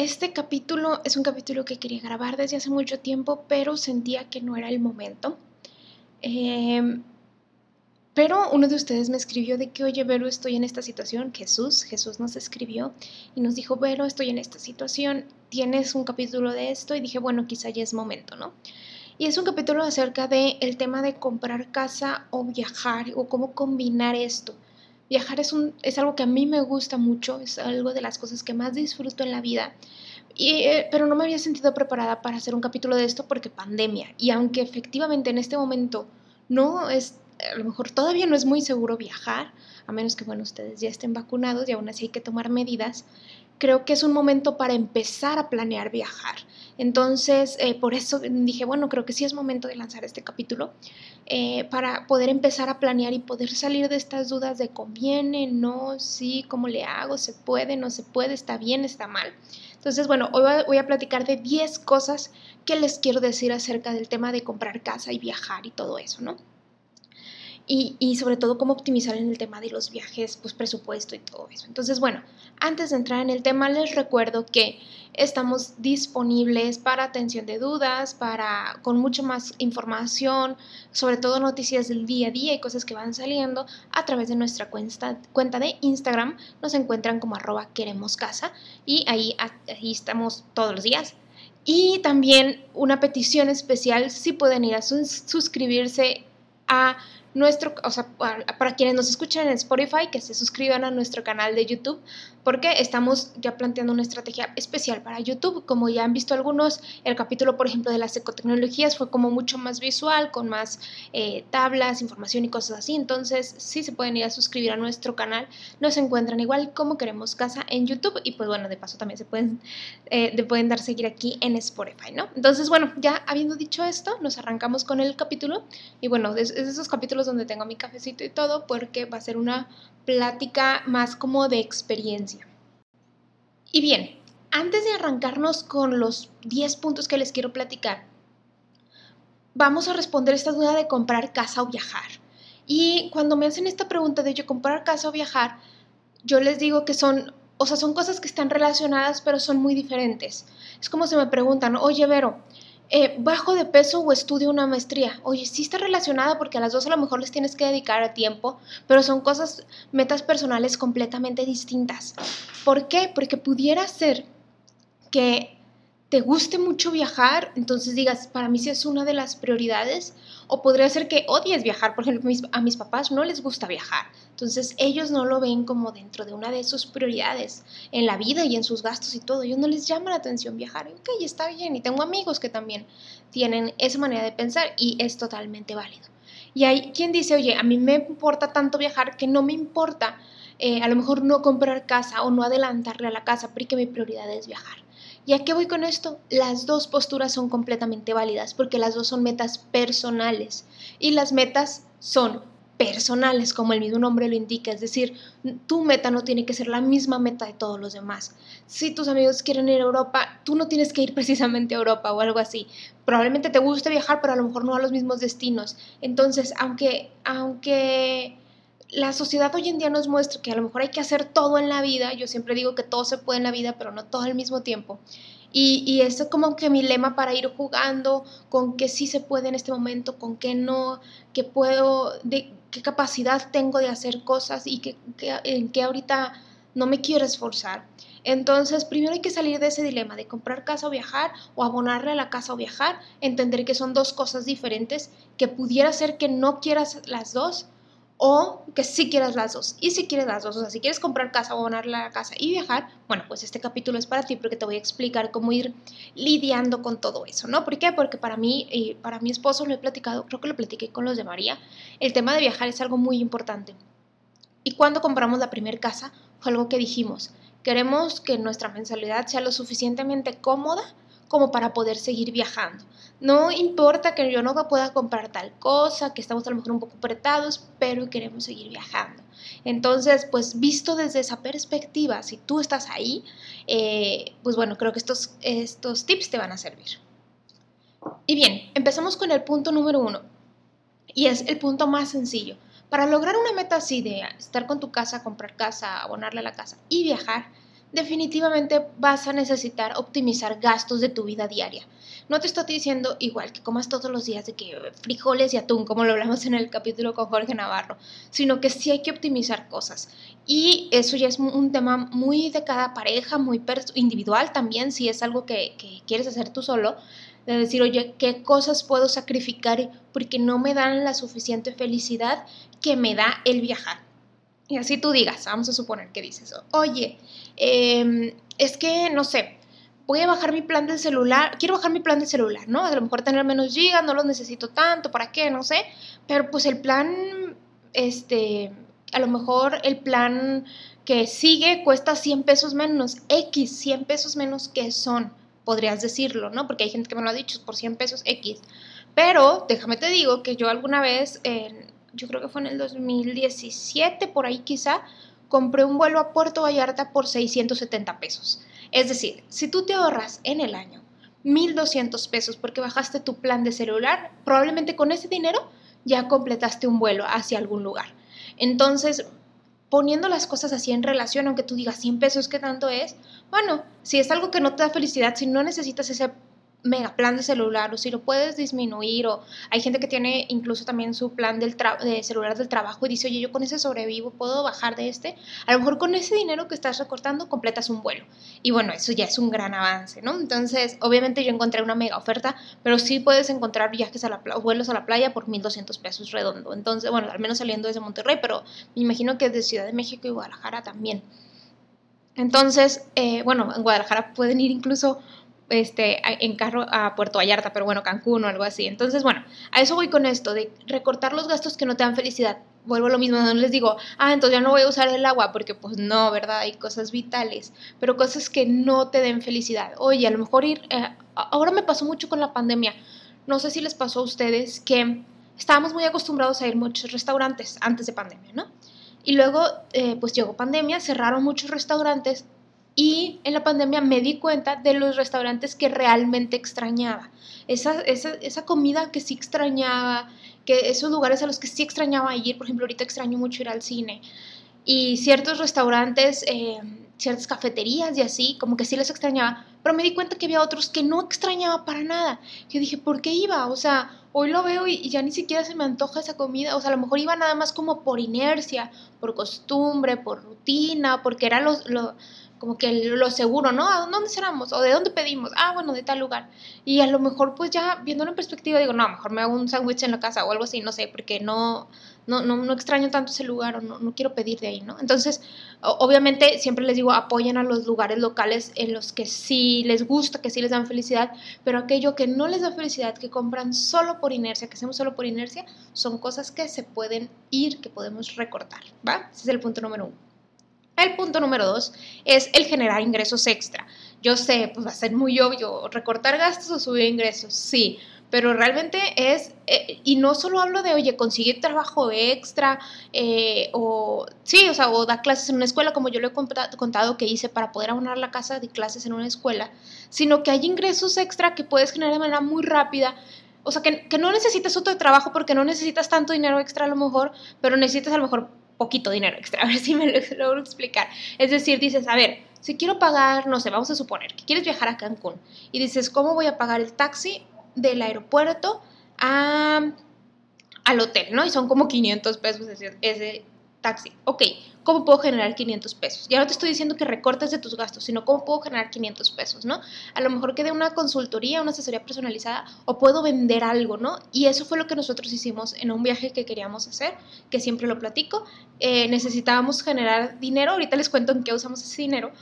Este capítulo es un capítulo que quería grabar desde hace mucho tiempo, pero sentía que no era el momento. Em, pero uno de ustedes me escribió de que, oye, Vero, estoy en esta situación. Jesús, Jesús nos escribió y nos dijo, Vero, estoy en esta situación, tienes un capítulo de esto y dije, bueno, quizá ya es momento, ¿no? Y es un capítulo acerca del el tema de comprar casa o viajar o cómo combinar esto. Viajar es, un, es algo que a mí me gusta mucho, es algo de las cosas que más disfruto en la vida. Y, eh, pero no me había sentido preparada para hacer un capítulo de esto porque pandemia. Y aunque efectivamente en este momento no es, a lo mejor todavía no es muy seguro viajar, a menos que, bueno, ustedes ya estén vacunados y aún así hay que tomar medidas, creo que es un momento para empezar a planear viajar. Entonces, eh, por eso dije, bueno, creo que sí es momento de lanzar este capítulo. Eh, para poder empezar a planear y poder salir de estas dudas de conviene, no, sí, cómo le hago, se puede, no se puede, está bien, está mal. Entonces, bueno, hoy voy a platicar de 10 cosas que les quiero decir acerca del tema de comprar casa y viajar y todo eso, ¿no? Y, sobre todo cómo optimizar en el tema de los viajes, pues presupuesto y todo eso. Entonces, bueno, antes de entrar en el tema, les recuerdo que estamos disponibles para atención de dudas, para con mucho más información, sobre todo noticias del día a día y cosas que van saliendo a través de nuestra cuenta, cuenta de Instagram. Nos encuentran como arroba queremos casa y ahí, ahí estamos todos los días. Y también una petición especial, si pueden ir a suscribirse a nuestro, o sea, para, quienes nos escuchan en Spotify, que se suscriban a nuestro canal de YouTube, porque estamos ya planteando una estrategia especial para YouTube. Como ya han visto algunos, el capítulo, por ejemplo, de las ecotecnologías fue como mucho más visual, con más eh, tablas, información y cosas así. Entonces, sí se pueden ir a suscribir a nuestro canal. Nos encuentran igual como queremos casa en YouTube y pues bueno, de paso también se pueden, eh, pueden dar seguir aquí en Spotify, ¿no? Entonces, bueno, ya habiendo dicho esto, nos arrancamos con el capítulo y bueno, es, es de esos capítulos donde tengo mi cafecito y todo, porque va a ser una plática más como de experiencia. Y bien, antes de arrancarnos con los 10 puntos que les quiero platicar, vamos a responder esta duda de comprar casa o viajar. Y cuando me hacen esta pregunta de yo comprar casa o viajar, yo les digo que son, o sea, son cosas que están relacionadas, pero son muy diferentes. Es como si me preguntan, oye, Vero, eh, bajo de peso o estudio una maestría. Oye, sí está relacionada porque a las dos a lo mejor les tienes que dedicar a tiempo, pero son cosas, metas personales completamente distintas. ¿Por qué? Porque pudiera ser que te guste mucho viajar, entonces digas, para mí sí es una de las prioridades, o podría ser que odies viajar, por ejemplo, a mis papás no les gusta viajar, entonces ellos no lo ven como dentro de una de sus prioridades en la vida y en sus gastos y todo, ellos no les llama la atención viajar, ok, está bien, y tengo amigos que también tienen esa manera de pensar y es totalmente válido. Y hay quien dice, oye, a mí me importa tanto viajar que no me importa eh, a lo mejor no comprar casa o no adelantarle a la casa porque mi prioridad es viajar. ¿Y a qué voy con esto? Las dos posturas son completamente válidas porque las dos son metas personales y las metas son personales, como el mismo nombre lo indica, es decir, tu meta no tiene que ser la misma meta de todos los demás. Si tus amigos quieren ir a Europa, tú no tienes que ir precisamente a Europa o algo así. Probablemente te guste viajar, pero a lo mejor no a los mismos destinos. Entonces, aunque, aunque la sociedad hoy en día nos muestra que a lo mejor hay que hacer todo en la vida. Yo siempre digo que todo se puede en la vida, pero no todo al mismo tiempo. Y, y es como que mi lema para ir jugando con qué sí se puede en este momento, con qué no, qué puedo, de qué capacidad tengo de hacer cosas y que, en qué ahorita no me quiero esforzar. Entonces, primero hay que salir de ese dilema de comprar casa o viajar o abonarle a la casa o viajar, entender que son dos cosas diferentes, que pudiera ser que no quieras las dos, o que si quieres las dos. Y si quieres las dos, o sea, si quieres comprar casa o a la casa y viajar, bueno, pues este capítulo es para ti porque te voy a explicar cómo ir lidiando con todo eso, ¿no? ¿Por qué? Porque para mí, y para mi esposo lo he platicado, creo que lo platiqué con los de María, el tema de viajar es algo muy importante. Y cuando compramos la primera casa, fue algo que dijimos, queremos que nuestra mensualidad sea lo suficientemente cómoda como para poder seguir viajando. No importa que yo no pueda comprar tal cosa, que estamos a lo mejor un poco apretados, pero queremos seguir viajando. Entonces, pues visto desde esa perspectiva, si tú estás ahí, eh, pues bueno, creo que estos, estos tips te van a servir. Y bien, empezamos con el punto número uno, y es el punto más sencillo. Para lograr una meta así de estar con tu casa, comprar casa, abonarle a la casa y viajar, definitivamente vas a necesitar optimizar gastos de tu vida diaria. No te estoy diciendo igual que comas todos los días de que frijoles y atún, como lo hablamos en el capítulo con Jorge Navarro, sino que sí hay que optimizar cosas. Y eso ya es un tema muy de cada pareja, muy individual también, si es algo que, que quieres hacer tú solo, de decir, oye, ¿qué cosas puedo sacrificar porque no me dan la suficiente felicidad que me da el viajar? Y así tú digas, vamos a suponer que dices, oye, em, es que, no sé, voy a bajar mi plan del celular, quiero bajar mi plan de celular, ¿no? A lo mejor tener menos gigas, no los necesito tanto, ¿para qué? No sé, pero pues el plan, este, a lo mejor el plan que sigue cuesta 100 pesos menos, X, 100 pesos menos que son podrías decirlo, ¿no? Porque hay gente que me lo ha dicho, por 100 pesos X. Pero déjame te digo que yo alguna vez, yo creo que fue en el 2017, por ahí quizá, compré un vuelo a Puerto Vallarta por 670 pesos. Es decir, si tú te ahorras en el año 1.200 pesos porque bajaste tu plan de celular, probablemente con ese dinero ya completaste un vuelo hacia algún lugar. Entonces, poniendo las cosas así en relación, aunque tú digas 100 pesos, ¿qué tanto es? Bueno, si es algo que no te da felicidad, si no necesitas ese mega plan de celular o si lo puedes disminuir o hay gente que tiene incluso también su plan del de celular del trabajo y dice, oye, yo con ese sobrevivo, puedo bajar de este. A lo mejor con ese dinero que estás recortando completas un vuelo. Y bueno, eso ya es un gran avance, ¿no? Entonces, obviamente yo encontré una mega oferta, pero sí puedes encontrar viajes a la vuelos a la playa por 1.200 pesos redondo. Entonces, bueno, al menos saliendo desde Monterrey, pero me imagino que de Ciudad de México y Guadalajara también. Entonces, eh, bueno, en Guadalajara pueden ir incluso este, en carro a Puerto Vallarta, pero bueno, Cancún o algo así. Entonces, bueno, a eso voy con esto, de recortar los gastos que no te dan felicidad. Vuelvo a lo mismo, no les digo, ah, entonces ya no voy a usar el agua, porque pues no, ¿verdad? Hay cosas vitales, pero cosas que no te den felicidad. Oye, a lo mejor ir, eh, ahora me pasó mucho con la pandemia. No sé si les pasó a ustedes que estábamos muy acostumbrados a ir muchos restaurantes antes de pandemia, ¿no? Y luego, eh, pues llegó pandemia, cerraron muchos restaurantes y en la pandemia me di cuenta de los restaurantes que realmente extrañaba. Esa, esa, esa, comida que sí extrañaba, que esos lugares a los que sí extrañaba ir, por ejemplo, ahorita extraño mucho ir al cine. Y ciertos restaurantes, eh, ciertas cafeterías y así, como que sí les extrañaba, pero me di cuenta que había otros que no extrañaba para nada. Yo dije, ¿por qué iba? O sea, hoy lo veo y, ya ni siquiera se me antoja esa comida. O sea, a lo mejor iba nada más como por inercia, por costumbre, por rutina, porque era lo, lo como que lo seguro, ¿no? ¿A dónde cerramos? ¿O de dónde pedimos? Ah, bueno, de tal lugar. Y a lo mejor, pues ya viéndolo en perspectiva, digo, no, mejor me hago un sándwich en la casa o algo así, no sé, porque no, no, no, no extraño tanto ese lugar o no, no, quiero pedir de ahí, ¿no? Entonces, obviamente, siempre les digo, apoyen a los lugares locales en los que sí les gusta, que sí les dan felicidad, pero aquello que no les da felicidad, que compran solo por inercia, que hacemos solo por inercia, son cosas que se pueden ir, que podemos recortar, ¿va? Ese es el punto número uno. El punto número dos es el generar ingresos extra. Yo sé, pues va a ser muy obvio, recortar gastos o subir ingresos, sí, pero realmente es, eh, y no solo hablo de, oye, conseguir trabajo extra, eh, o sí, o sea, o dar clases en una escuela, como yo lo he contado que hice para poder abonar la casa de clases en una escuela, sino que hay ingresos extra que puedes generar de manera muy rápida. O sea, que, que no necesitas otro trabajo porque no necesitas tanto dinero extra a lo mejor, pero necesitas a lo mejor poquito dinero extra, a ver si me lo logro explicar. Es decir, dices, a ver, si quiero pagar, no sé, vamos a suponer que quieres viajar a Cancún y dices, ¿cómo voy a pagar el taxi del aeropuerto al hotel, ¿no? Y son como 500 pesos ese, ese taxi. Ok, ¿cómo puedo generar 500 pesos? Ya no te estoy diciendo que recortes de tus gastos, sino cómo puedo generar 500 pesos, ¿no? A lo mejor que de una consultoría, una asesoría personalizada, o puedo vender algo, ¿no? Y eso fue lo que nosotros hicimos en un viaje que queríamos hacer, que siempre lo platico. Eh, necesitábamos generar dinero, ahorita les cuento en qué usamos ese dinero,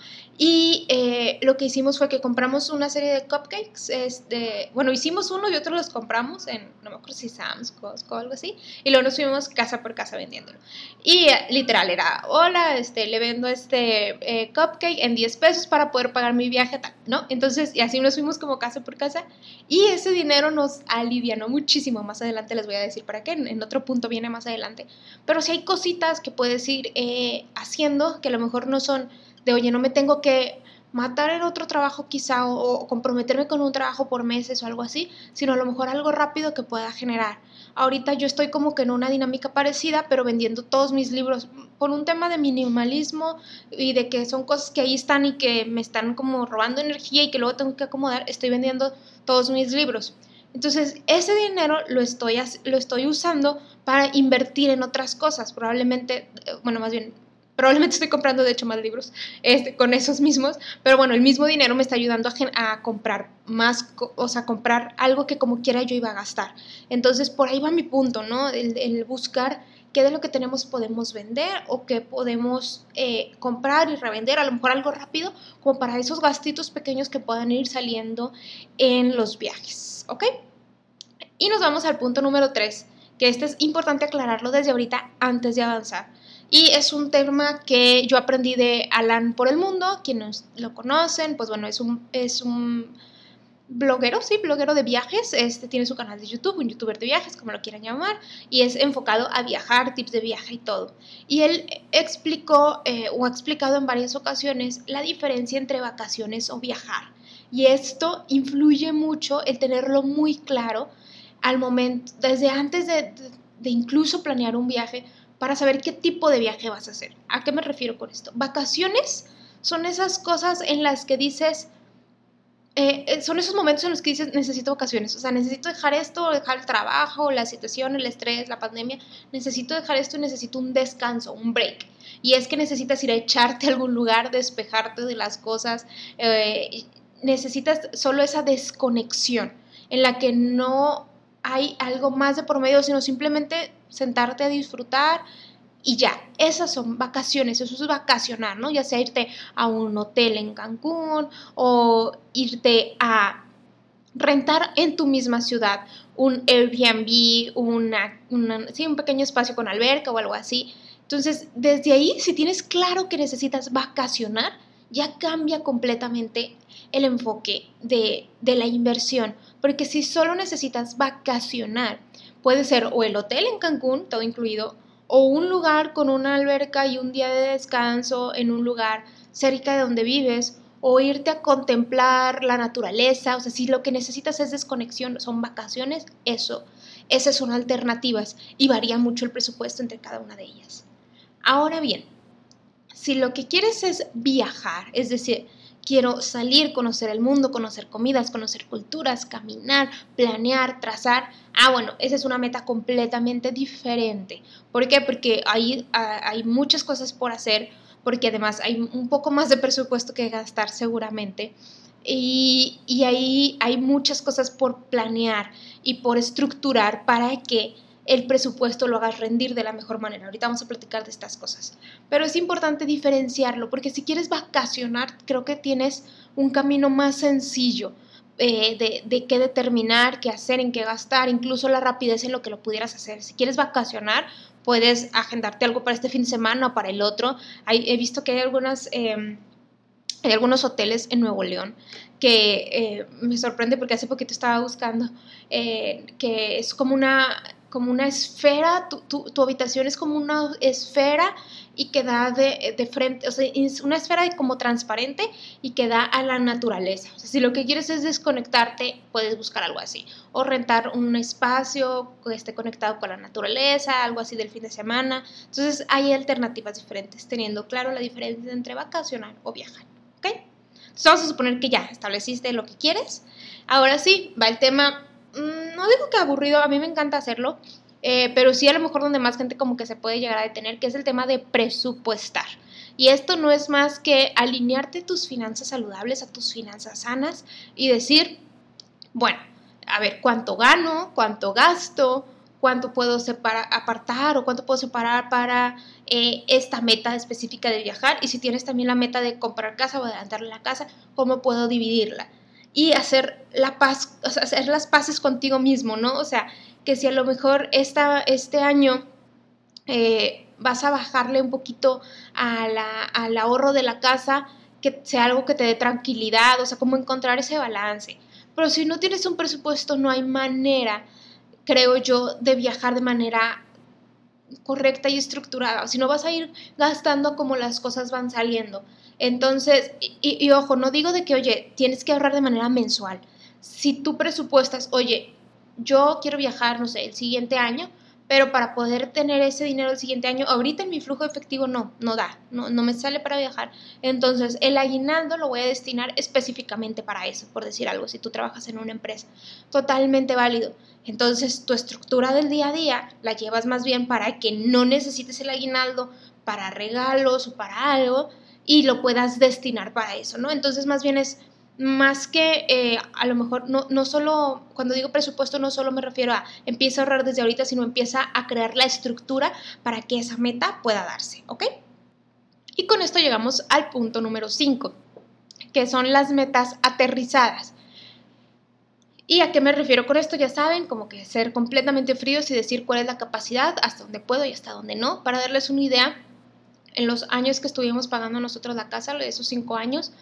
y eh, lo que hicimos fue que compramos una serie de cupcakes, este, bueno, hicimos uno y otro los compramos en, no me acuerdo si Sam's, Costco o algo así, y luego nos fuimos casa por casa vendiéndolo. Y eh, literal, era hola, este, le vendo este eh, cupcake en 10 pesos para poder pagar mi viaje, tal, ¿no? Entonces, y así nos fuimos como casa por casa y ese dinero nos alivianó muchísimo. Más adelante les voy a decir para qué, en, otro punto viene más adelante. Pero si hay cositas que puedes ir eh, haciendo que a lo mejor no son de, oye, no me tengo que matar en otro trabajo quizá o, comprometerme con un trabajo por meses o algo así, sino a lo mejor algo rápido que pueda generar. Ahorita yo estoy como que en una dinámica parecida, pero vendiendo todos mis libros por un tema de minimalismo y de que son cosas que ahí están y que me están como robando energía y que luego tengo que acomodar, estoy vendiendo todos mis libros. Entonces, ese dinero lo estoy, lo estoy usando para invertir en otras cosas. Probablemente, eh, bueno, más bien, Probablemente estoy comprando, de hecho, más libros este, con esos mismos, pero bueno, el mismo dinero me está ayudando a, comprar más, o sea, comprar algo que como quiera yo iba a gastar. Entonces, por ahí va mi punto, ¿no? El, buscar qué de lo que tenemos podemos vender o qué podemos eh, comprar y revender, a lo mejor algo rápido, como para esos gastitos pequeños que puedan ir saliendo en los viajes, ¿ok? Y nos vamos al punto número 3, que este es importante aclararlo desde ahorita antes de avanzar. Y es un tema que yo aprendí de Alan por el mundo, quienes lo conocen, pues bueno, es un, es un bloguero, sí, bloguero de viajes, este tiene su canal de YouTube, un youtuber de viajes, como lo quieran llamar, y es enfocado a viajar, tips de viaje y todo. Y él explicó eh, o ha explicado en varias ocasiones la diferencia entre vacaciones o viajar. Y esto influye mucho el tenerlo muy claro al momento, desde antes de, de incluso planear un viaje, para saber qué tipo de viaje vas a hacer. ¿A qué me refiero con esto? Vacaciones son esas cosas en las que dices, eh, eh, son esos momentos en los que dices, necesito vacaciones, o sea, necesito dejar esto, dejar el trabajo, la situación, el estrés, la pandemia, necesito dejar esto y necesito un descanso, un break. Y es que necesitas ir a echarte a algún lugar, despejarte de las cosas, eh, necesitas solo esa desconexión en la que no hay algo más de por medio, sino simplemente sentarte a disfrutar y ya, esas son vacaciones, eso es vacacionar, ¿no? Ya sea irte a un hotel en Cancún o irte a rentar en tu misma ciudad un Airbnb, una, sí, un pequeño espacio con alberca o algo así. Entonces, desde ahí, si tienes claro que necesitas vacacionar, ya cambia completamente el enfoque de, de la inversión. Porque si solo necesitas vacacionar, puede ser o el hotel en Cancún, todo incluido, o un lugar con una alberca y un día de descanso en un lugar cerca de donde vives, o irte a contemplar la naturaleza, o sea, si lo que necesitas es desconexión, son vacaciones, eso, esas son alternativas y varía mucho el presupuesto entre cada una de ellas. Ahora bien, si lo que quieres es viajar, es decir, quiero salir, conocer el mundo, conocer comidas, conocer culturas, caminar, planear, trazar. Ah, bueno, esa es una meta completamente diferente. ¿Por qué? Porque hay, ah, hay muchas cosas por hacer, porque además hay un poco más de presupuesto que gastar seguramente. Y, y ahí hay muchas cosas por planear y por estructurar para que el presupuesto lo hagas rendir de la mejor manera. Ahorita vamos a platicar de estas cosas. Pero es importante diferenciarlo porque si quieres vacacionar, creo que tienes un camino más sencillo. Eh, de, de, qué determinar, qué hacer, en qué gastar, incluso la rapidez en lo que lo pudieras hacer. Si quieres vacacionar, puedes agendarte algo para este fin de semana o para el otro. he visto que hay algunas... Em, hay algunos hoteles en Nuevo León que eh, me sorprende porque hace poquito estaba buscando eh, que es como una como una esfera, tu, tu, habitación es como una esfera y que da de, de, frente, o sea, es una esfera como transparente y que da a la naturaleza. O sea, si lo que quieres es desconectarte, puedes buscar algo así. O rentar un espacio que esté conectado con la naturaleza, algo así del fin de semana. Entonces hay alternativas diferentes, teniendo claro la diferencia entre vacacionar o viajar. ¿Ok? Entonces vamos a suponer que ya estableciste lo que quieres. Ahora sí, va el tema no digo que aburrido, a mí me encanta hacerlo, eh, pero sí a lo mejor donde más gente como que se puede llegar a detener, que es el tema de presupuestar. Y esto no es más que alinearte tus finanzas saludables a tus finanzas sanas y decir, bueno, a ver, ¿cuánto gano? ¿Cuánto gasto? ¿Cuánto puedo separar, apartar o cuánto puedo separar para eh, esta meta específica de viajar? Y si tienes también la meta de comprar casa o adelantar la casa, ¿cómo puedo dividirla? Y hacer la paz, o sea, hacer las paces contigo mismo, ¿no? O sea, que si a lo mejor esta, este año eh, vas a bajarle un poquito al ahorro de la casa, que sea algo que te dé tranquilidad, o sea, cómo encontrar ese balance. Pero si no tienes un presupuesto, no hay manera, creo yo, de viajar de manera correcta y estructurada. Si no vas a ir gastando como las cosas van saliendo. Entonces, y, ojo, no digo de que, oye, tienes que ahorrar de manera mensual. Si tú presupuestas, oye, yo quiero viajar, no sé, el siguiente año, pero para poder tener ese dinero el siguiente año, ahorita en mi flujo efectivo no, no da, no, no me sale para viajar. Entonces, el aguinaldo lo voy a destinar específicamente para eso, por decir algo, si tú trabajas en una empresa. Totalmente válido. Entonces, tu estructura del día a día la llevas más bien para que no necesites el aguinaldo para regalos o para algo y lo puedas destinar para eso, ¿no? Entonces, más bien es más que eh, a lo mejor no, no solo, cuando digo presupuesto, no solo me refiero a empieza a ahorrar desde ahorita, sino empieza a crear la estructura para que esa meta pueda darse, ¿ok? Y con esto llegamos al punto número 5, que son las metas aterrizadas. ¿Y a qué me refiero con esto? Ya saben, como que ser completamente fríos y decir cuál es la capacidad, hasta dónde puedo y hasta dónde no. Para darles una idea, en los años que estuvimos pagando nosotros la casa, esos cinco años,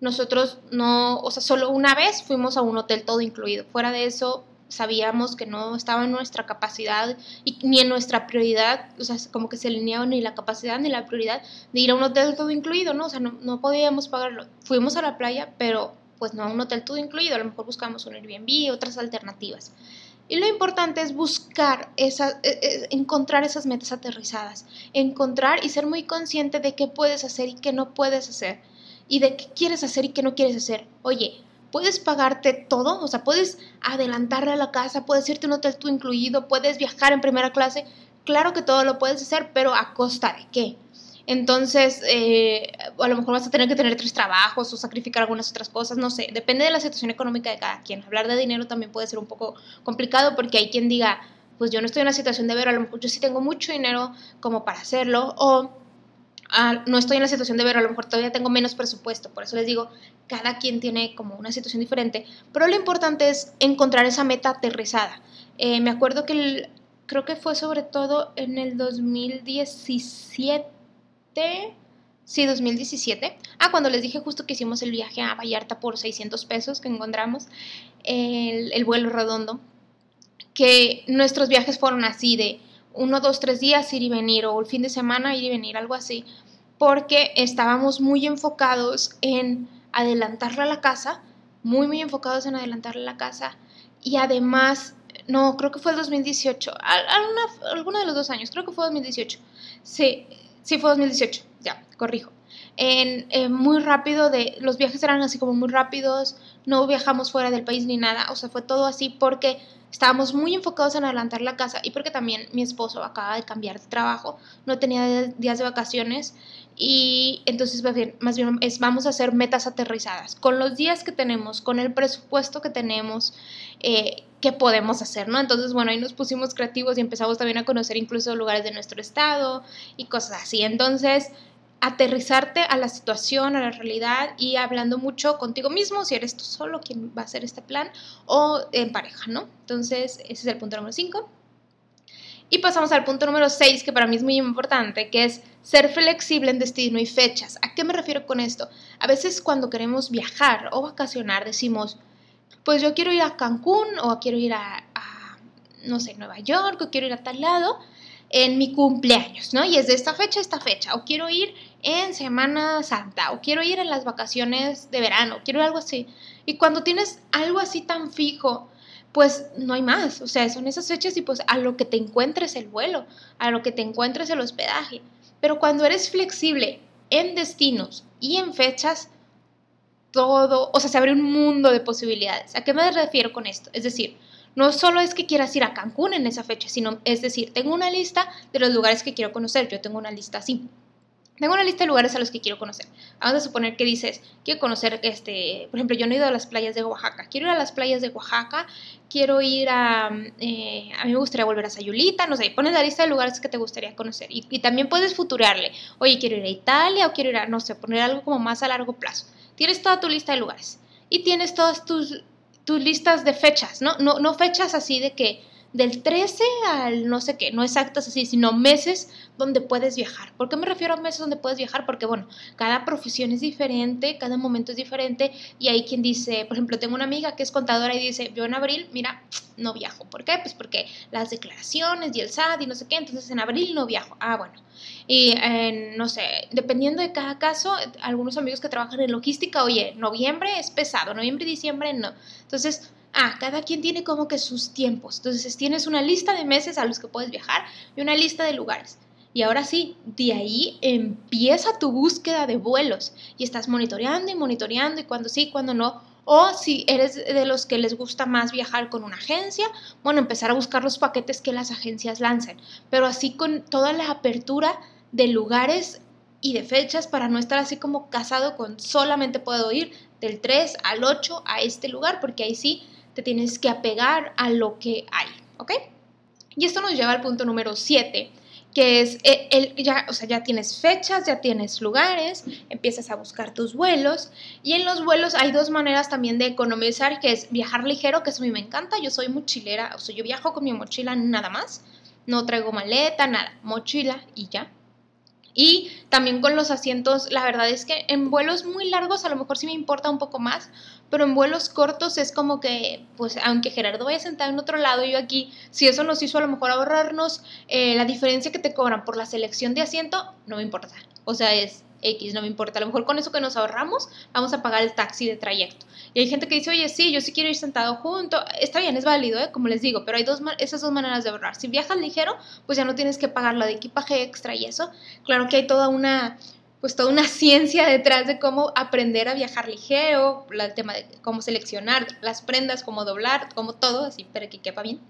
nosotros no, o sea, solo una vez fuimos a un hotel todo incluido. Fuera de eso, sabíamos que no estaba en nuestra capacidad y ni en nuestra prioridad, o sea, como que se alineaba ni la capacidad ni la prioridad de ir a un hotel todo incluido, ¿no? O sea, no, podíamos pagarlo. Fuimos a la playa, pero pues no a un hotel todo incluido, a lo mejor buscamos un Airbnb otras alternativas. Y lo importante es buscar, esa, e, e, encontrar esas metas aterrizadas, encontrar y ser muy consciente de qué puedes hacer y qué no puedes hacer y de qué quieres hacer y qué no quieres hacer. Oye, puedes pagarte todo, o sea, puedes adelantarle a la casa, puedes irte a un hotel tú incluido, puedes viajar en primera clase. Claro que todo lo puedes hacer, pero a costa de qué. Entonces, eh, a lo mejor vas a tener que tener tres trabajos o sacrificar algunas otras cosas, no sé, depende de la situación económica de cada quien. Hablar de dinero también puede ser un poco complicado porque hay quien diga, pues yo no estoy en una situación de ver, a lo mejor yo sí tengo mucho dinero como para hacerlo, o no estoy en la situación de ver, a lo mejor todavía tengo menos presupuesto, por eso les digo, cada quien tiene como una situación diferente, pero lo importante es encontrar esa meta aterrizada. Eh, me acuerdo que creo que fue sobre todo en el 2017, sí, 2017, ah, cuando les dije justo que hicimos el viaje a Vallarta por 600 pesos que encontramos, el, el vuelo redondo, que nuestros viajes fueron así de uno, dos, tres días ir y venir o el fin de semana ir y venir, algo así, porque estábamos muy enfocados en adelantarle a la casa, muy, muy enfocados en adelantarle a la casa y además, no, creo que fue el 2018, alguna, alguno de los dos años, creo que fue 2018, sí, sí fue 2018, ya, corrijo. En, muy rápido, los viajes eran así como muy rápidos, no viajamos fuera del país ni nada, o sea, fue todo así porque estábamos muy enfocados en adelantar la casa y porque también mi esposo acaba de cambiar de trabajo, no tenía días de vacaciones y entonces más bien vamos a hacer metas aterrizadas con los días que tenemos, con el presupuesto que tenemos, eh, qué podemos hacer, ¿no? Entonces, bueno, ahí nos pusimos creativos y empezamos también a conocer incluso lugares de nuestro estado y cosas así. Entonces, aterrizarte a la situación, a la realidad y hablando mucho contigo mismo, si eres tú solo quien va a hacer este plan o en pareja, ¿no? Entonces, ese es el punto número 5. Y pasamos al punto número 6, que para mí es muy importante, que es ser flexible en destino y fechas. ¿A qué me refiero con esto? A veces cuando queremos viajar o vacacionar decimos, pues yo quiero ir a Cancún o quiero ir a, no sé, Nueva York o quiero ir a tal lado en mi cumpleaños, ¿no? Y es de esta fecha a esta fecha, o quiero ir en Semana Santa, o quiero ir en las vacaciones de verano, quiero algo así. Y cuando tienes algo así tan fijo, pues no hay más, o sea, son esas fechas y pues a lo que te encuentres el vuelo, a lo que te encuentres el hospedaje. Pero cuando eres flexible en destinos y en fechas, todo, o sea, se abre un mundo de posibilidades. ¿A qué me refiero con esto? Es decir, no solo es que quieras ir a Cancún en esa fecha, sino es decir, tengo una lista de los lugares que quiero conocer. Yo tengo una lista así. Tengo una lista de lugares a los que quiero conocer. Vamos a suponer que dices, quiero conocer, este, por ejemplo, yo no he ido a las playas de Oaxaca. Quiero ir a las playas de Oaxaca, quiero ir a, eh, a mí me gustaría volver a Sayulita, no sé, pones la lista de lugares que te gustaría conocer. Y, y también puedes futurarle, oye, quiero ir a Italia o quiero ir a, no sé, poner algo como más a largo plazo. Tienes toda tu lista de lugares y tienes todas tus tus listas de fechas, ¿no? ¿no? No fechas así de que del 13 al no sé qué, no exactas así, sino meses donde puedes viajar. ¿Por qué me refiero a meses donde puedes viajar? Porque, bueno, cada profesión es diferente, cada momento es diferente y hay quien dice, por ejemplo, tengo una amiga que es contadora y dice, yo en abril, mira, no viajo. ¿Por qué? Pues porque las declaraciones y el SAT y no sé qué, entonces en abril no viajo. Ah, bueno. Y no sé, dependiendo de cada caso, algunos amigos que trabajan en logística, oye, noviembre es pesado, noviembre y diciembre no. Entonces, ah, cada quien tiene como que sus tiempos. Entonces tienes una lista de meses a los que puedes viajar y una lista de lugares. Y ahora sí, de ahí empieza tu búsqueda de vuelos y estás monitoreando y monitoreando y cuando sí, cuando no. O si eres de los que les gusta más viajar con una agencia, bueno, empezar a buscar los paquetes que las agencias lancen. Pero así con toda la apertura de lugares y de fechas para no estar así como casado con solamente puedo ir del 3 al 8 a este lugar, porque ahí sí te tienes que apegar a lo que hay, ¿ok? Y esto nos lleva al punto número 7, que es, eh, el, ya, o sea, ya tienes fechas, ya tienes lugares, empiezas a buscar tus vuelos y en los vuelos hay dos maneras también de economizar, que es viajar ligero, que eso a mí me encanta, yo soy mochilera, o sea, yo viajo con mi mochila nada más, no traigo maleta, nada, mochila y ya. Y también con los asientos, la verdad es que en vuelos muy largos a lo mejor sí me importa un poco más, pero en vuelos cortos es como que, pues aunque Gerardo vaya sentado en otro lado, yo aquí, si eso nos hizo a lo mejor ahorrarnos eh, la diferencia que te cobran por la selección de asiento, no me importa. O sea, es X, no me importa. A lo mejor con eso que nos ahorramos, vamos a pagar el taxi de trayecto. Y hay gente que dice, oye, sí, yo sí quiero ir sentado junto. Está bien, es válido, ¿eh? como les digo, pero hay dos, esas dos maneras de ahorrar. Si viajas ligero, pues ya no tienes que pagar la de equipaje extra y eso. Claro que hay toda una pues toda una ciencia detrás de cómo aprender a viajar ligero, el tema de cómo seleccionar las prendas, cómo doblar, como todo, así para que quepa bien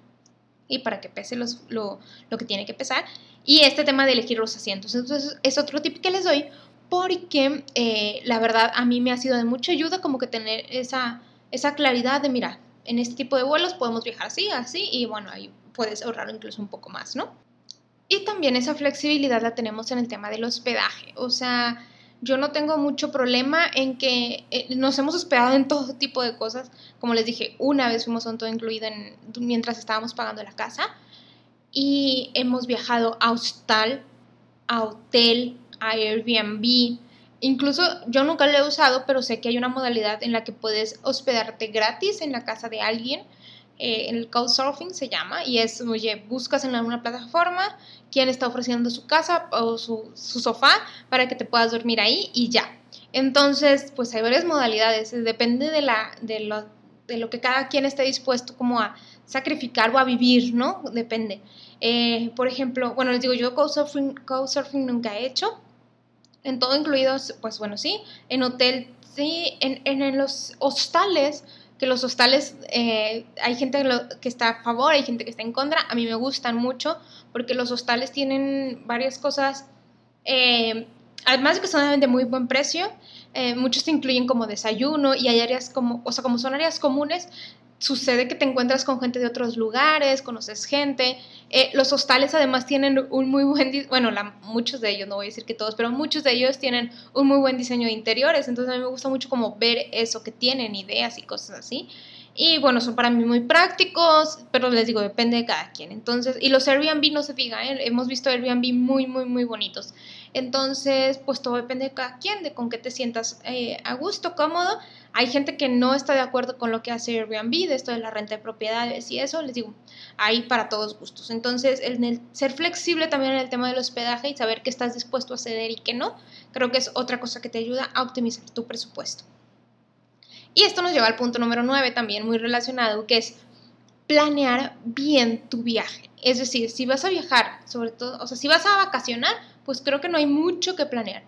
y para que pese lo, lo, que tiene que pesar. Y este tema de elegir los asientos. Entonces es otro tip que les doy porque eh, la verdad a mí me ha sido de mucha ayuda como que tener esa, esa claridad de, mira, en este tipo de vuelos podemos viajar así, así, y bueno, ahí puedes ahorrar incluso un poco más, ¿no? Y también esa flexibilidad la tenemos en el tema del hospedaje, o sea, yo no tengo mucho problema en que eh, nos hemos hospedado en todo tipo de cosas. Como les dije, una vez fuimos a un todo incluido en, mientras estábamos pagando la casa y hemos viajado a hostal, a hotel, Airbnb. Incluso yo nunca lo he usado, pero sé que hay una modalidad en la que puedes hospedarte gratis en la casa de alguien. Eh, el Couchsurfing se llama y es, oye, buscas en alguna plataforma quién está ofreciendo su casa o su, sofá para que te puedas dormir ahí y ya. Entonces, pues hay varias modalidades, depende de, la, de, lo, de lo que cada quien esté dispuesto como a sacrificar o a vivir, ¿no? Depende. Eh, por ejemplo, bueno, les digo, yo Couchsurfing, Couchsurfing nunca he hecho, en todo incluido, pues bueno, sí, en hotel, sí, en, en, los hostales, que los hostales, eh, hay gente que está a favor, hay gente que está en contra, a mí me gustan mucho porque los hostales tienen varias cosas, eh, además de que son de muy buen precio, eh, muchos te incluyen como desayuno y hay áreas como, o sea, como son áreas comunes, sucede que te encuentras con gente de otros lugares, conoces gente. Eh, los hostales además tienen un muy buen, bueno, muchos de ellos, no voy a decir que todos, pero muchos de ellos tienen un muy buen diseño de interiores, entonces a mí me gusta mucho como ver eso que tienen, ideas y cosas así. Y bueno, son para mí muy prácticos, pero les digo, depende de cada quien. Entonces, y los Airbnb no se diga, ¿eh? hemos visto Airbnb muy, muy, muy bonitos. Entonces, pues todo depende de cada quien, de con qué te sientas eh, a gusto, cómodo. Hay gente que no está de acuerdo con lo que hace Airbnb, de esto de la renta de propiedades y eso, les digo, hay para todos gustos. Entonces, el, ser flexible también en el tema del hospedaje y saber qué estás dispuesto a ceder y qué no, creo que es otra cosa que te ayuda a optimizar tu presupuesto. Y esto nos lleva al punto número 9, también muy relacionado, que es planear bien tu viaje. Es decir, si vas a viajar, sobre todo, o sea, si vas a vacacionar, pues creo que no hay mucho que planear.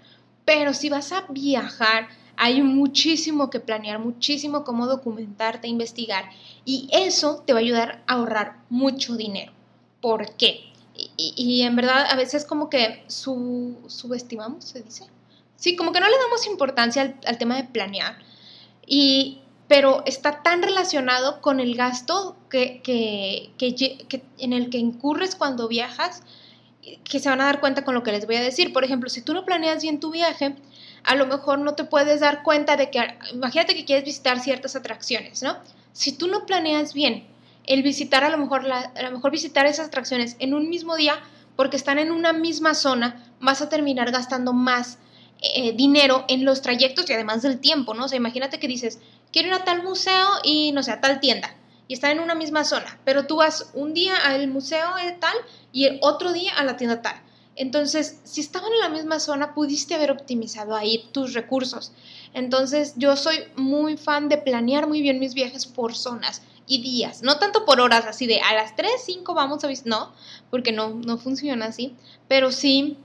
Pero si vas a viajar, hay muchísimo que planear, muchísimo cómo documentarte, investigar. Y eso te va a ayudar a ahorrar mucho dinero. ¿Por qué? Y, en verdad a veces como que subestimamos, se dice. Sí, como que no le damos importancia al, tema de planear. Y, pero está tan relacionado con el gasto que, que, que, en el que incurres cuando viajas que se van a dar cuenta con lo que les voy a decir. Por ejemplo, si tú no planeas bien tu viaje, a lo mejor no te puedes dar cuenta de que, imagínate que quieres visitar ciertas atracciones, ¿no? Si tú no planeas bien el visitar a lo mejor, a lo mejor visitar esas atracciones en un mismo día, porque están en una misma zona, vas a terminar gastando más eh, dinero en los trayectos y además del tiempo, ¿no? O sea, imagínate que dices, quiero ir a tal museo y no sé, a tal tienda y están en una misma zona, pero tú vas un día al museo tal y el otro día a la tienda tal. Entonces, si estaban en la misma zona, pudiste haber optimizado ahí tus recursos. Entonces, yo soy muy fan de planear muy bien mis viajes por zonas y días, no tanto por horas, así de a las 3, 5 vamos a visitar, no, porque no, no funciona así, pero sí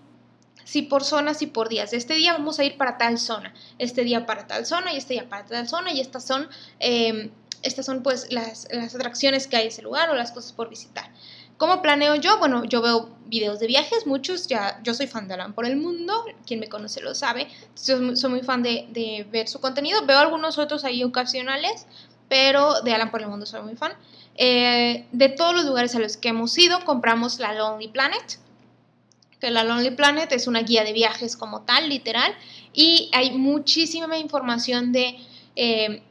sí por zonas y por días. Este día vamos a ir para tal zona, este día para tal zona y este día para tal zona y estas son, em, estas son pues las, las, atracciones que hay en ese lugar o las cosas por visitar. ¿Cómo planeo yo? Bueno, yo veo videos de viajes, muchos, ya yo soy fan de Alan por el mundo, quien me conoce lo sabe, soy, muy fan de, de, ver su contenido, veo algunos otros ahí ocasionales, pero de Alan por el mundo soy muy fan. Eh, de todos los lugares a los que hemos ido, compramos la Lonely Planet, que la Lonely Planet es una guía de viajes como tal, literal, y hay muchísima información de, eh,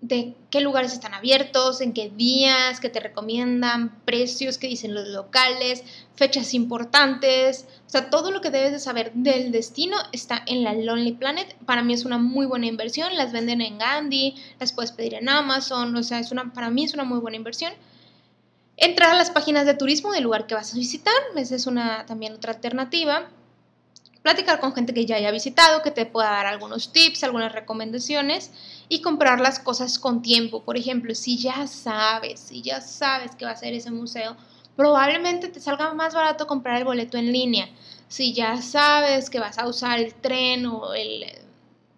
de qué lugares están abiertos, en qué días, qué te recomiendan, precios, qué dicen los locales, fechas importantes, o sea, todo lo que debes de saber del destino está en la Lonely Planet. Para mí es una muy buena inversión, las venden en Gandhi, las puedes pedir en Amazon, o sea, es una, para mí es una muy buena inversión. Entrar a las páginas de turismo del lugar que vas a visitar, esa es una, también otra alternativa. Platicar con gente que ya haya visitado, que te pueda dar algunos tips, algunas recomendaciones y comprar las cosas con tiempo. Por ejemplo, si ya sabes, si ya sabes que va a ser ese museo, probablemente te salga más barato comprar el boleto en línea. Si ya sabes que vas a usar el tren o el,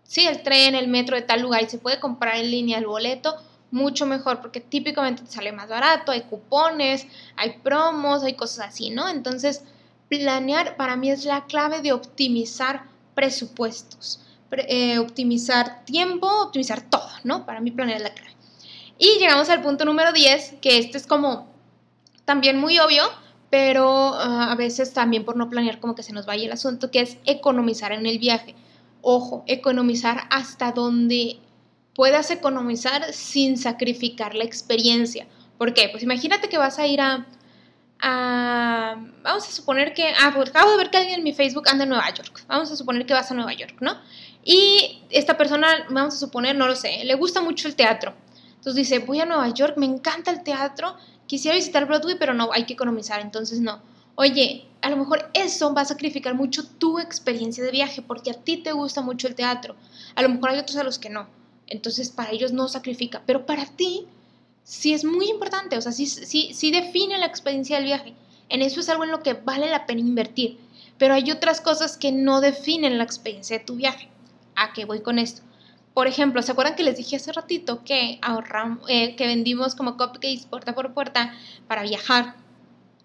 sí, el tren, el metro de tal lugar y se puede comprar en línea el boleto, mucho mejor porque típicamente te sale más barato, hay cupones, hay promos, hay cosas así, ¿no? Entonces, planear para mí es la clave de optimizar presupuestos, eh, optimizar tiempo, optimizar todo, ¿no? Para mí planear es la clave. Y llegamos al punto número 10, que este es como también muy obvio, pero ah, a veces también por no planear como que se nos vaya el asunto, que es economizar en el viaje. Ojo, economizar hasta donde puedas economizar sin sacrificar la experiencia. ¿Por qué? Pues imagínate que vas a ir a, vamos a suponer que, ah, pues acabo de ver que alguien en mi Facebook anda en Nueva York. Vamos a suponer que vas a Nueva York, ¿no? Y esta persona, vamos a suponer, no lo sé, le gusta mucho el teatro. Entonces dice, voy a Nueva York, me encanta el teatro, quisiera visitar Broadway, pero no, hay que economizar, entonces no. Oye, a lo mejor eso va a sacrificar mucho tu experiencia de viaje porque a ti te gusta mucho el teatro. A lo mejor hay otros a los que no. Entonces para ellos no sacrifica, pero para ti sí es muy importante, o sea, sí, sí, sí define la experiencia del viaje. En eso es algo en lo que vale la pena invertir. Pero hay otras cosas que no definen la experiencia de tu viaje. ¿A qué voy con esto? Por ejemplo, ¿se acuerdan que les dije hace ratito que ahorramos, eh, que vendimos como cupcakes puerta por puerta para viajar?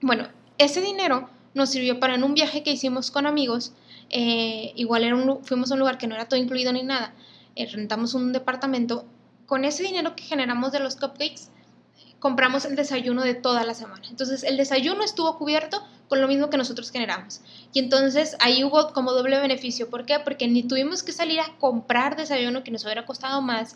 Bueno, ese dinero nos sirvió para en un viaje que hicimos con amigos. Eh, igual era un, fuimos a un lugar que no era todo incluido ni nada eh, rentamos un departamento, con ese dinero que generamos de los cupcakes, compramos el desayuno de toda la semana. Entonces el desayuno estuvo cubierto con lo mismo que nosotros generamos. Y entonces ahí hubo como doble beneficio. ¿Por qué? Porque ni tuvimos que salir a comprar desayuno que nos hubiera costado más,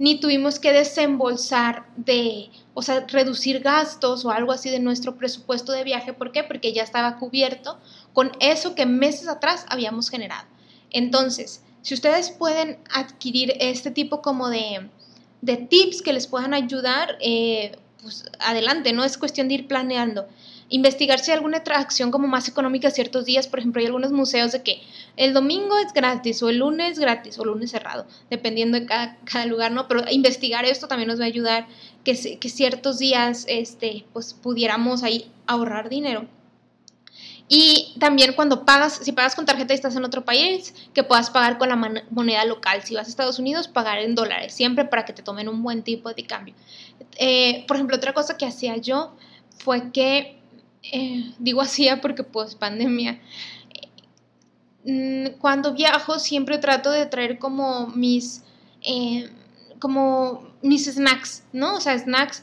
ni tuvimos que desembolsar de, o sea, reducir gastos o algo así de nuestro presupuesto de viaje. ¿Por qué? Porque ya estaba cubierto con eso que meses atrás habíamos generado. Entonces, si ustedes pueden adquirir este tipo como de, tips que les puedan ayudar, eh, pues adelante, no es cuestión de ir planeando. Investigar si hay alguna atracción como más económica ciertos días, por ejemplo, hay algunos museos de que el domingo es gratis o el lunes gratis o el lunes cerrado, dependiendo de cada, cada lugar, ¿no? Pero investigar esto también nos va a ayudar que, que ciertos días, este, pues pudiéramos ahí ahorrar dinero y también cuando pagas, si pagas con tarjeta y estás en otro país, que puedas pagar con la moneda local. Si vas a Estados Unidos, pagar en dólares, siempre para que te tomen un buen tipo de cambio. Eh, por ejemplo, otra cosa que hacía yo fue que, eh, digo hacía porque pues pandemia, mm, cuando viajo siempre trato de traer como mis, eh, como mis snacks, ¿no? O sea, snacks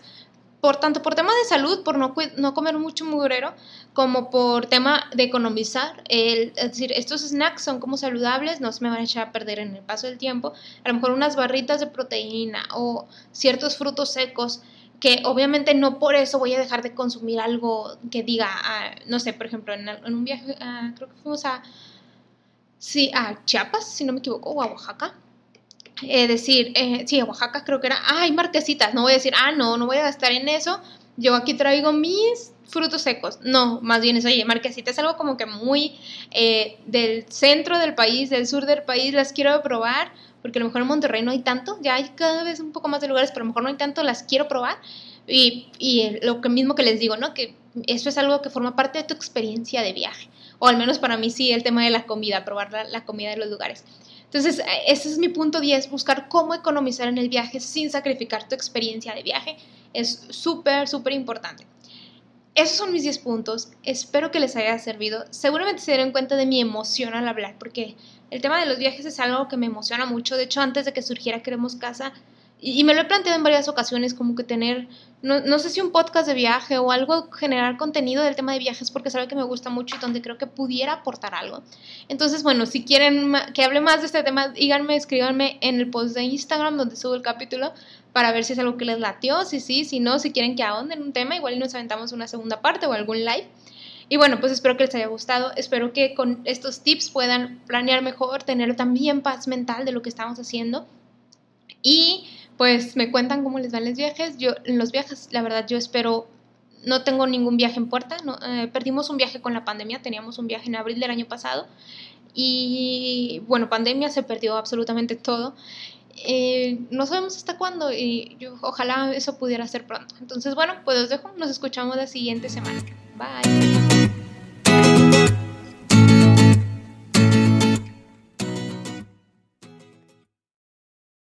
por tanto por tema de salud, por no, no comer mucho mugrero, como por tema de economizar. es decir, estos snacks son como saludables, no se me van a echar a perder en el paso del tiempo. A lo mejor unas barritas de proteína o ciertos frutos secos que obviamente no por eso voy a dejar de consumir algo que diga, ah, no sé, por ejemplo, en, un viaje, ah, creo que fuimos a, sí, a Chiapas, si no me equivoco, o a Oaxaca. Eh, decir, eh, sí, Oaxaca creo que era, ay, marquesitas, no voy a decir, ah, no, no voy a gastar en eso, yo aquí traigo mis frutos secos. No, más bien es, oye, marquesitas es algo como que muy eh, del centro del país, del sur del país, las quiero probar porque a lo mejor en Monterrey no hay tanto, ya hay cada vez un poco más de lugares, pero a lo mejor no hay tanto, las quiero probar. Y, y lo que mismo que les digo, ¿no? Que eso es algo que forma parte de tu experiencia de viaje. O al menos para mí sí, el tema de la comida, probar la, la comida de los lugares. Entonces, ese es mi punto 10, buscar cómo economizar en el viaje sin sacrificar tu experiencia de viaje. Es súper, súper importante. Esos son mis 10 puntos. Espero que les haya servido. Seguramente se dieron cuenta de mi emoción al hablar, porque el tema de los viajes es algo que me emociona mucho. De hecho, antes de que surgiera Queremos Casa, y, me lo he planteado en varias ocasiones, como que tener, no, no, sé si un podcast de viaje o algo, generar contenido del tema de viajes, porque es algo que me gusta mucho y donde creo que pudiera aportar algo. Entonces, bueno, si quieren que hable más de este tema, díganme, escríbanme en el post de Instagram donde subo el capítulo para ver si es algo que les latió, si sí, si no, si quieren que ahonden un tema, igual nos aventamos una segunda parte o algún live. Y bueno, pues espero que les haya gustado, espero que con estos tips puedan planear mejor, tener también paz mental de lo que estamos haciendo. Y pues me cuentan cómo les van los viajes. Yo, en los viajes, la verdad, yo espero, no tengo ningún viaje en puerta. No, eh, perdimos un viaje con la pandemia, teníamos un viaje en abril del año pasado. Y bueno, pandemia se perdió absolutamente todo. Eh, no sabemos hasta cuándo y yo, ojalá eso pudiera ser pronto. Entonces, bueno, pues os dejo, nos escuchamos la siguiente semana. Bye.